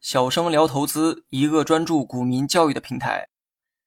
小生聊投资，一个专注股民教育的平台。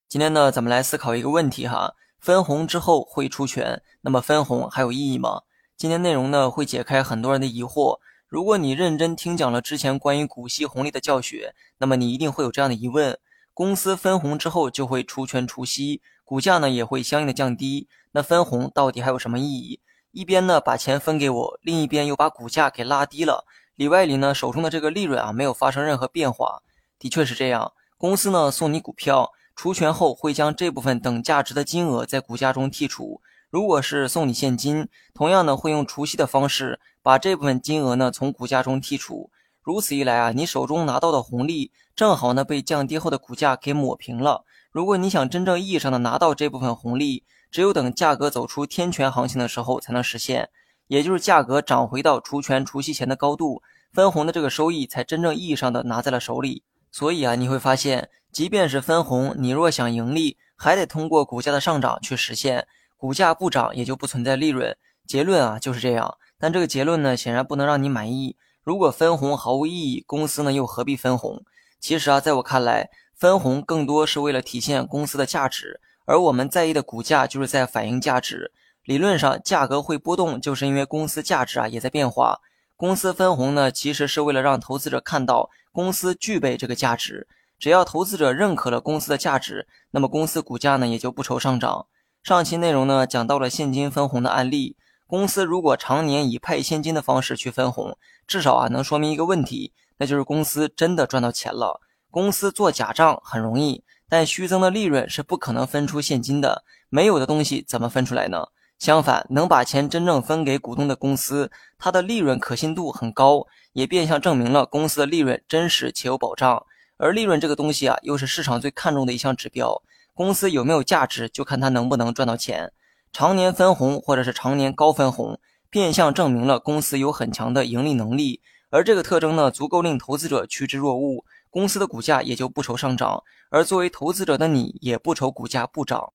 今天呢，咱们来思考一个问题哈：分红之后会出权，那么分红还有意义吗？今天内容呢，会解开很多人的疑惑。如果你认真听讲了之前关于股息红利的教学，那么你一定会有这样的疑问：公司分红之后就会出权除息，股价呢也会相应的降低，那分红到底还有什么意义？一边呢把钱分给我，另一边又把股价给拉低了，里外里呢手中的这个利润啊没有发生任何变化。的确是这样，公司呢送你股票，除权后会将这部分等价值的金额在股价中剔除。如果是送你现金，同样呢会用除息的方式把这部分金额呢从股价中剔除。如此一来啊，你手中拿到的红利正好呢被降低后的股价给抹平了。如果你想真正意义上的拿到这部分红利，只有等价格走出天权行情的时候才能实现，也就是价格涨回到除权除息前的高度，分红的这个收益才真正意义上的拿在了手里。所以啊，你会发现，即便是分红，你若想盈利，还得通过股价的上涨去实现。股价不涨，也就不存在利润。结论啊就是这样。但这个结论呢，显然不能让你满意。如果分红毫无意义，公司呢又何必分红？其实啊，在我看来，分红更多是为了体现公司的价值，而我们在意的股价就是在反映价值。理论上，价格会波动，就是因为公司价值啊也在变化。公司分红呢，其实是为了让投资者看到公司具备这个价值。只要投资者认可了公司的价值，那么公司股价呢也就不愁上涨。上期内容呢讲到了现金分红的案例，公司如果常年以派现金的方式去分红，至少啊能说明一个问题，那就是公司真的赚到钱了。公司做假账很容易，但虚增的利润是不可能分出现金的，没有的东西怎么分出来呢？相反，能把钱真正分给股东的公司，它的利润可信度很高，也变相证明了公司的利润真实且有保障。而利润这个东西啊，又是市场最看重的一项指标。公司有没有价值，就看它能不能赚到钱。常年分红或者是常年高分红，变相证明了公司有很强的盈利能力。而这个特征呢，足够令投资者趋之若鹜，公司的股价也就不愁上涨。而作为投资者的你，也不愁股价不涨。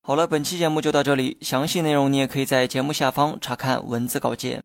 好了，本期节目就到这里，详细内容你也可以在节目下方查看文字稿件。